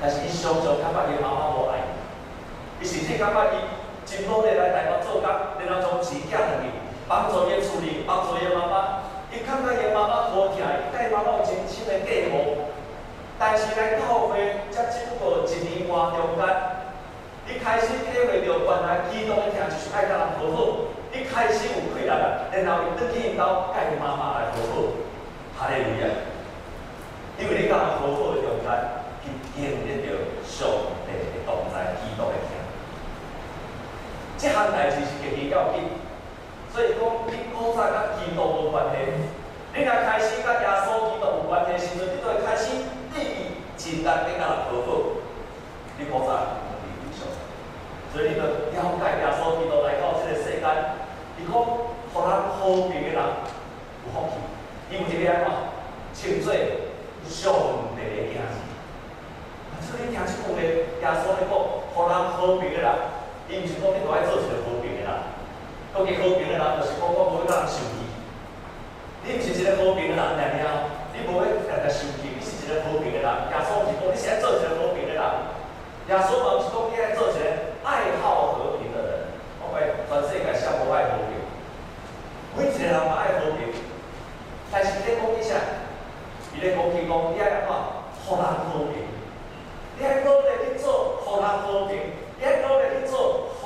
但是伊常常感觉伊妈妈无爱，伊甚至感觉伊真努力来台北做工，然后从钱寄回去，帮助伊处理，帮助伊妈妈。伊感觉伊妈妈无疼，伊甲伊妈妈有真深的隔膜。但是来教会才只不过一年半中间，伊开始体会到原来基督的疼就是爱甲人和好。伊开始有气力了，然后伊转去因兜甲伊妈妈来和好。哈利路亚！因为你甲人和好的中间，去经历到上帝的同在，基督的疼。这项代志是极其要紧。所以讲，你古早甲基督无关系，你若开始甲耶稣基督有关系时阵，你就会开始立志真难甲人和好。你古早唔理想，所以你就了解耶稣基督来到这个世间，伊讲，互咱和平的人有福气，伊有一个安怎称作上帝的儿子。所以你听这句话，耶稣在讲，互咱和平的人，伊毋是讲你都爱做一个和平的人。讲起和平的人，就是讲我无要甲人生气。你毋是一个和平的人，然后你无要甲人生气，你是一个和平的人。耶稣是讲你是爱做一个和平的人。耶稣嘛是讲你爱做一个爱好和平的人。我讲全世界上无爱和平？每一个人嘛爱和平。但是你讲伊啥？伊咧讲伊讲你爱安怎？互人和平。你爱努力去做互人和平，你爱努力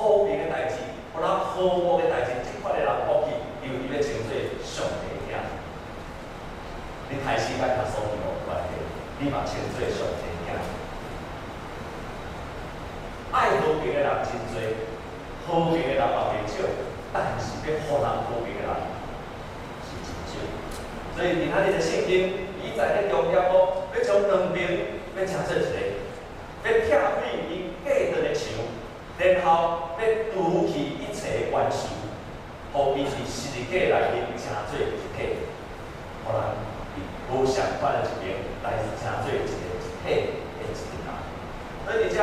去做和平的代志。互人和睦的代志，即款的人福气，由伊要称作上帝的囝。你开始甲耶稣基督有关系，你嘛称作上帝的囝。爱和平的人真多，和平的人嘛袂少，但是要互人和平的人是真少。所以你看你的圣经，伊在咧强调讲，要将两边要成做一个，要拆毁伊隔断的墙，然后要除去。一个关系，互伊是世界内面成做一体，可能无相关的一边，但是成做一个一体的一个人。所以而家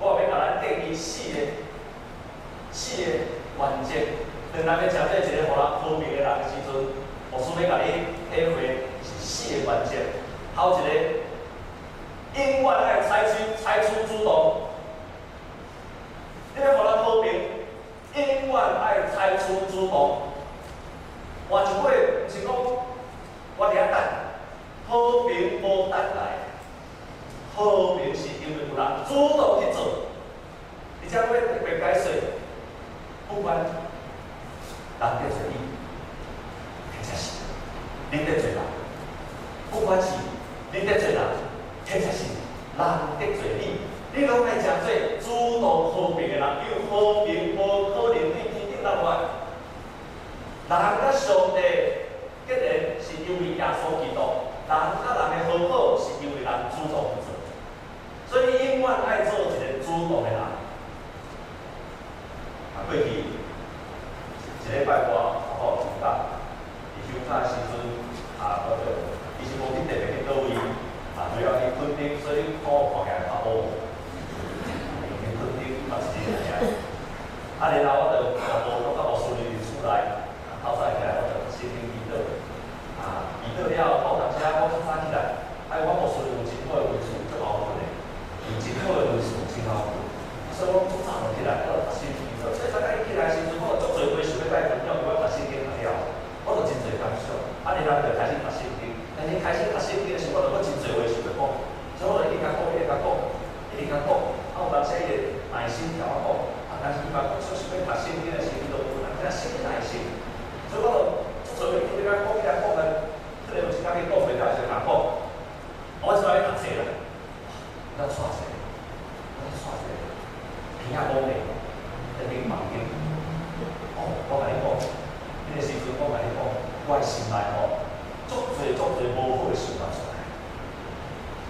我要甲咱建议四个四个环节，当咱要成做一个互人和平的人的时阵，我顺便甲你体会是四个原则。头一个，永远爱采取采取主动，你要互咱和平。永远爱采取主动，换一句话是讲，我哋一等和平无等来，和平是因为有人主动去做，而且我特别解释，不管人得罪你，或者是你得罪人，不管是你得罪人，或者是人得罪你。你拢爱讲做主动和平的人，因为和平无可能对天顶落来。人甲上帝结连是因为耶稣基督，人甲人的和好是因为人主动去做。所以永远爱做一个主动的人。啊，过去一礼拜我好好听讲，伊休假时阵啊，嗰个伊是无去特别去叨位，啊，主要去垦丁，所以看看起来较乌。啊，然后我就就无，心内吼，足侪足侪无好诶想法出来。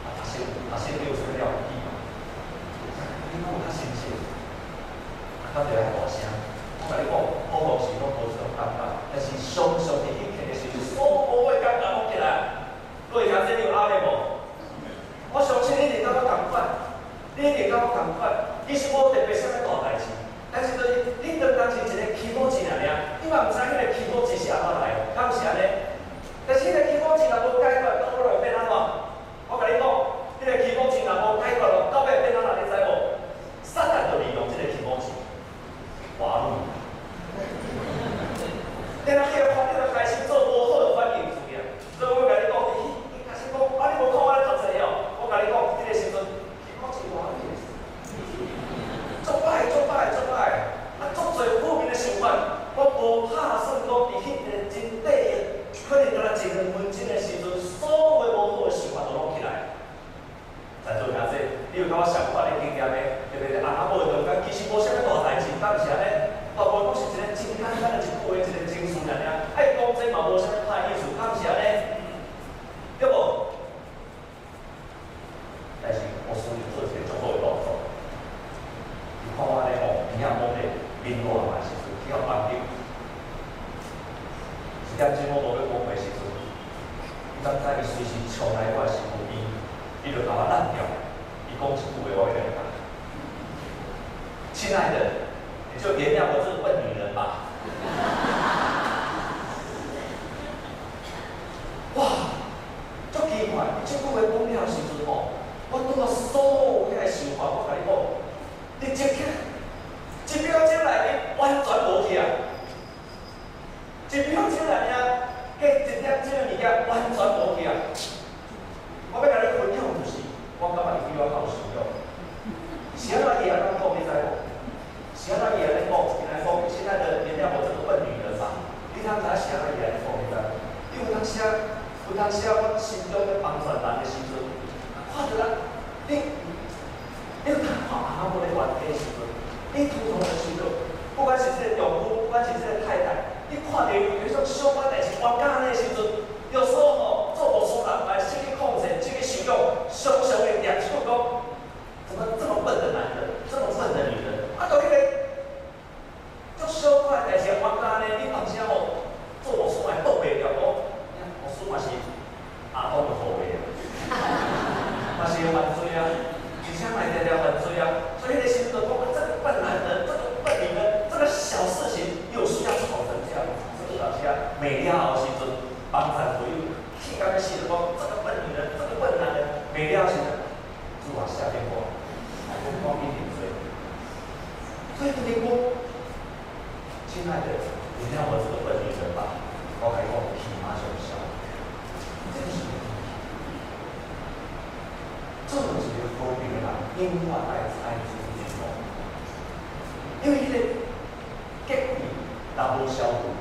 啊，学生学生有啥了不起嘛？你讲有较新鲜，较侪。大波消毒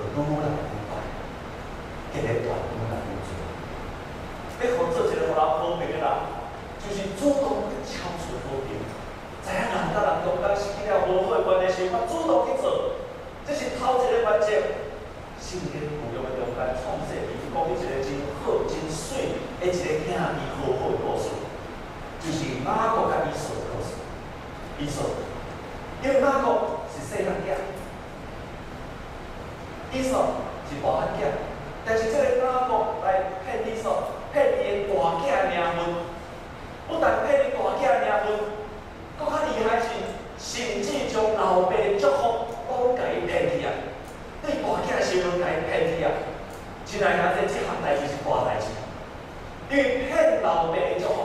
有多么难做到，绝对有多么难。你看做这个什么方便的啦，就是主动去消除方便。在啊，人跟人中间起了无好关系时，我主动去做，这是头一个环节。先跟朋友们讲，来尝试，就讲你这个钱好，真水，而且听下伊好好多事，就是哪个较易做，多事，易做。因为哪个是世界？是大汉囝，但是即个哪个来骗你索？骗你个大囝个名分，不但骗你大囝个名分，搁较厉害是，甚至将老爸祝福拢甲伊骗去啊！对大囝身份甲伊骗去啊！亲爱兄这，即项代志是大代志，因为骗老爸祝福。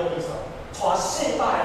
伊个兄哥意思，带四百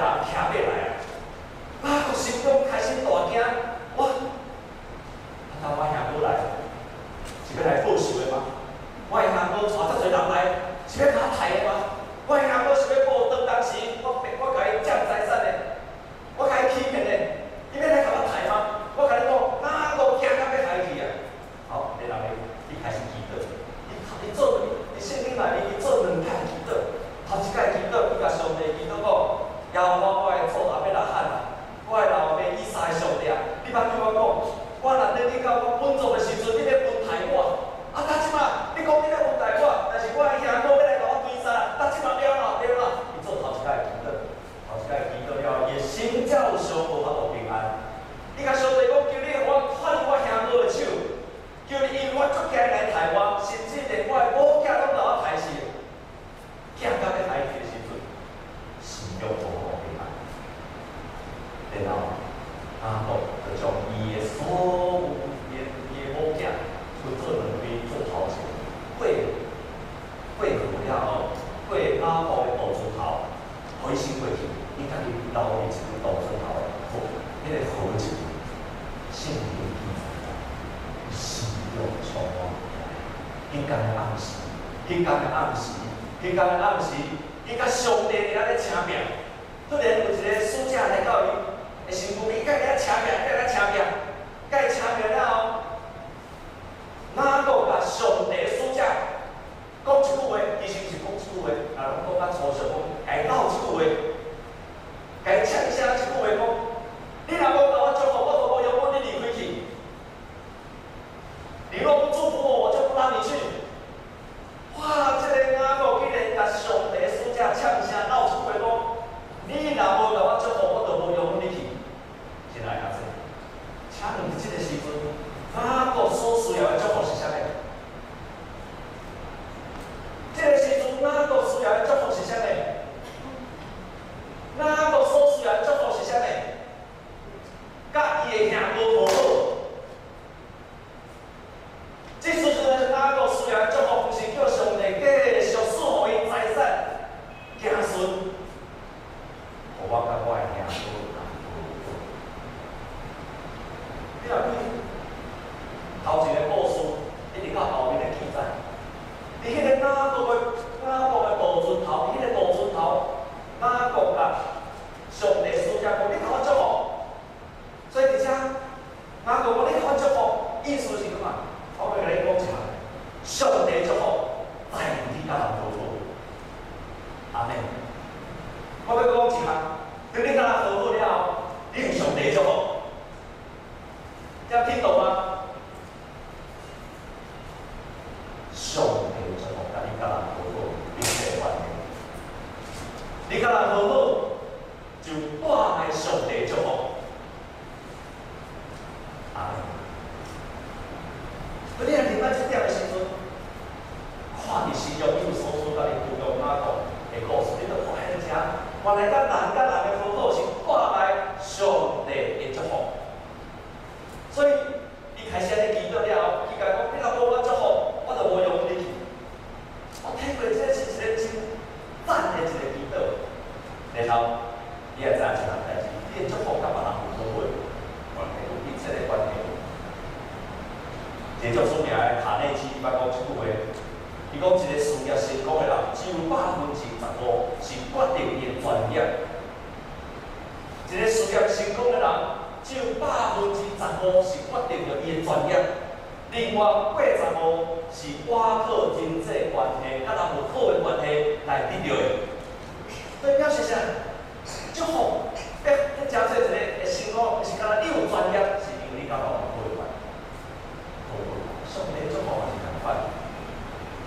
甲人有好的关系。好，上帝祝福也是同款。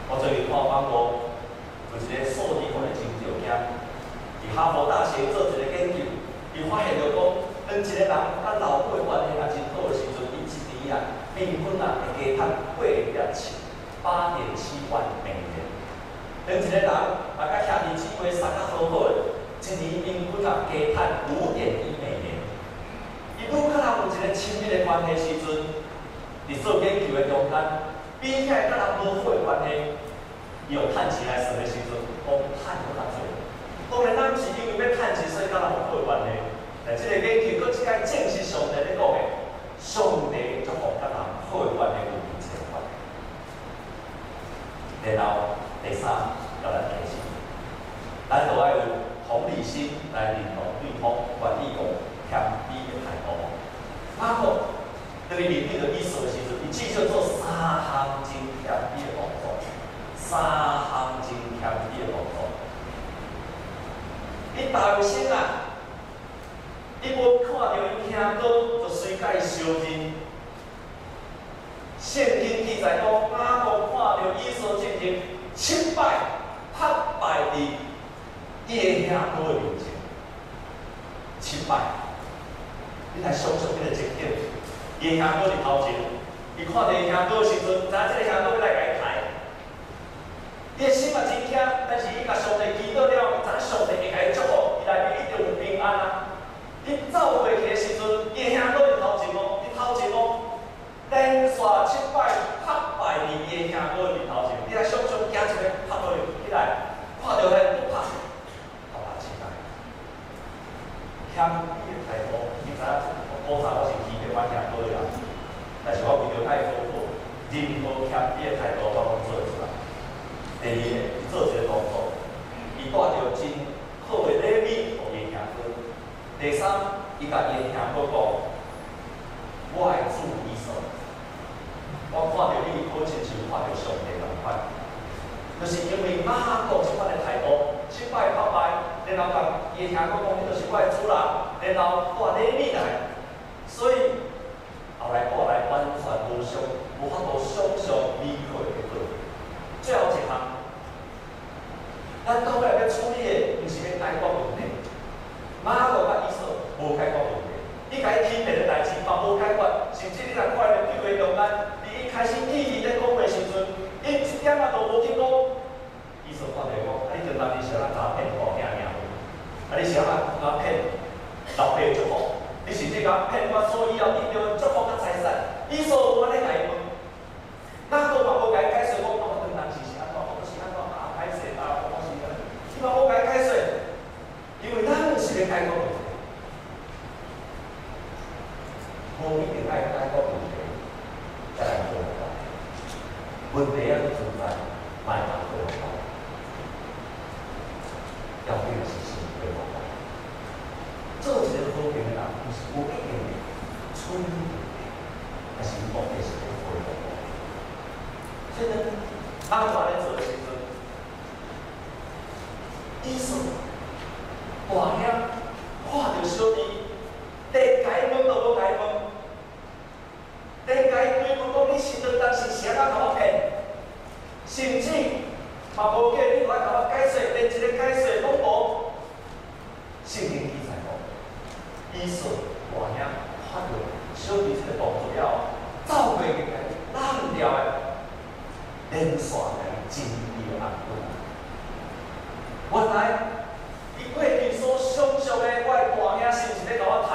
我最近看网络有一个数字方面真少见，伫哈佛大学做一个研究。伊发现着讲，当一个人甲老母的关系也真好的时阵，伊一年啊，平均啊会加赚八点七八点七万美元。当一个人啊甲兄弟姊妹相较好好的，一年平均啊加赚五点一美元。伊愈较人有一个亲密的关系时阵，伫做研究的中间，比起来甲人无好的关系，伊有趁钱来算的时阵，讲趁有较多。当然，咱毋是因为要趁钱，所以甲人有好关系。但即个研究佫即个，正是上帝咧讲的，上帝祝福甲人好关系有密切关系。然后第三，要来提醒，咱都爱有同理心来认同对方愿意讲。马可对面对着意思的时阵，伊至少做三项真谦卑的动，三项真谦卑的动作。伊大有心啊！伊无看到伊兄哥，就随甲伊相认。圣经记载讲，阿哥看到以扫进前七摆八摆伫伊个兄哥的面前，七摆。你来想想这个情景，伊的。兄哥伫头前，伊看到伊兄哥时阵，知影这个兄哥要来甲伊抬。伊个心嘛真惊，但是伊甲上帝祈祷了，知影上帝会甲伊祝福，伊内面一定有平安啊！伊走过去个时阵，伊的。兄哥伫头前哦，伊头前哦，连续七摆拍败伊个兄哥伫头前，你来想想，行一个拍落去起来，看到迄不拍，好吧，起来，谦卑的态度，你知影？我知我是欺骗阮兄哥的人，但是我为着爱做好，任何谦卑的态度我拢做出来。第二个，做一个动作，伊带着真好的礼物互伊兄哥。第三，伊甲伊兄哥讲，我爱主以扫，我看到你好亲像看到上帝同款，就是因为马可这款的态度，七摆八摆，然后甲伊兄哥讲，你就是我的主人，然后带礼物来，所以后来过来完全无相无法度想象美好的结果。最后一项。咱到尾要处理的，毋是要解决问题。马可甲以扫无解决问题，你甲伊欺骗的代志嘛无解决，甚至你来看的对话中间，伫伊开始意义咧讲的时阵，伊一点仔都无听讲。以扫看着我，啊，你就当你是来诈骗我听尔，啊，你是来来骗老爸祝福，你甚至甲骗我所以要得到祝福甲财产。以扫无安尼来问，马可嘛无甲伊解释讲，我等当时是安怎，我是安怎啊，歹势啊。伊嘛无甲伊解释，因为咱是要解决问题，无一定爱解决问题，才来做得到。问题要存在，卖嘛做得到。要对的事情做得到。做一个好平的人，不是无一定的，聪明的，还是目的是要做得到。所以呢，当我来做的时候。以扫大兄看着小弟，连开门都无开门，连开对门讲，你是当当时谁啊？甲我骗，甚至嘛无叫你来甲我解释，连一个解释拢无。圣经记载讲，以扫大兄看着小弟这个动作了，走过去，拦掉的，连续的真理的安顿。原来，伊过去所想象的我的大兄是毋是咧甲我抬，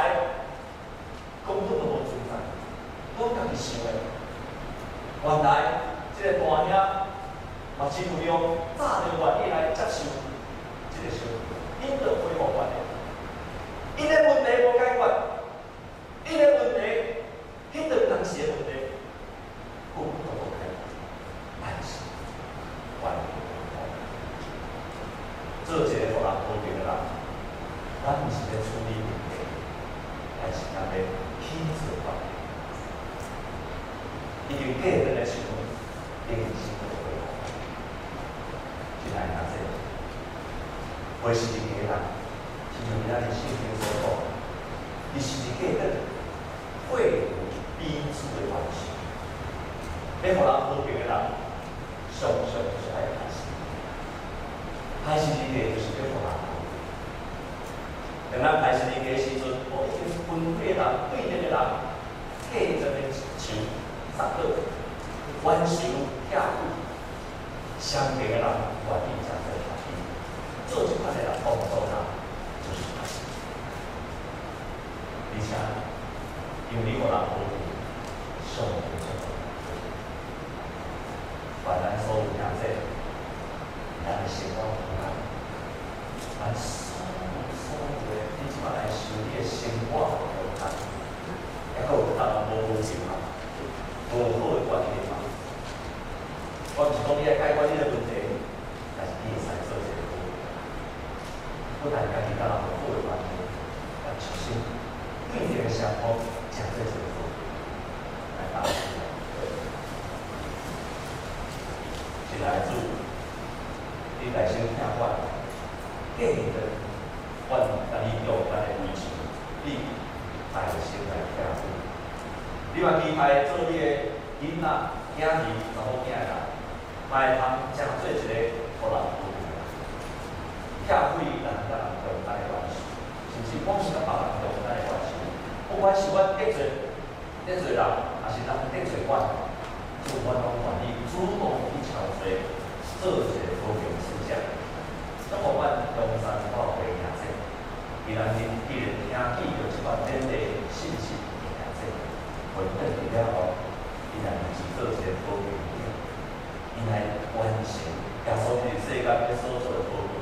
根本都无存在，我家己想的。原来，这个大兄嘛真有用，早就愿意来接受这个小弟，因着恢复关系，因的问题无解决，因的问题，迄段当时的问题，根本都无解决，但是。做一个互人和平的人，咱毋是咧处理问题，还是咱咧起事发。已经过分的时候，已经是过分了。现在哪些？会是一个人，是用咱的圣经所讲，伊是一个人会有彼此的关系。要互人和平的人，上上是爱开心。开心一点就是要互人和平。等咱开心一点时阵，我已经分配人对面的人，替这边求。三个弯手跳舞，相对的人愿意站在台边，做这块的人工作呢，就是开心。而且，因为你我人和平，生活就好。把咱所有样子，咱的生活平安，咱所有所有的，你起码来修你的生活平安，然后他们和平嘛。无好的关系嘛，我毋是讲你来解决你的问题，但是你会使做一个好，不但家己甲人有好的关系，也重新对这个社会讲这些话，来打出来。现在主，你内心听我，继续我甲你用咱的意志，你爱心来听我。你话期待做你的囡仔、囝儿、查某囝仔，卖通成做一个互人和平的人，拆毁人甲人中间的关系，甚至讲是甲别人中间的关系。不管是阮得罪得罪人，还是人得罪阮，就阮拢愿意主动去调解，做一个和平思想。那么阮中山教会也是，伊人因既然听见着即款免的信息。会更了后，伊来是做些和平，伊来完成耶稣在世间所做的和平。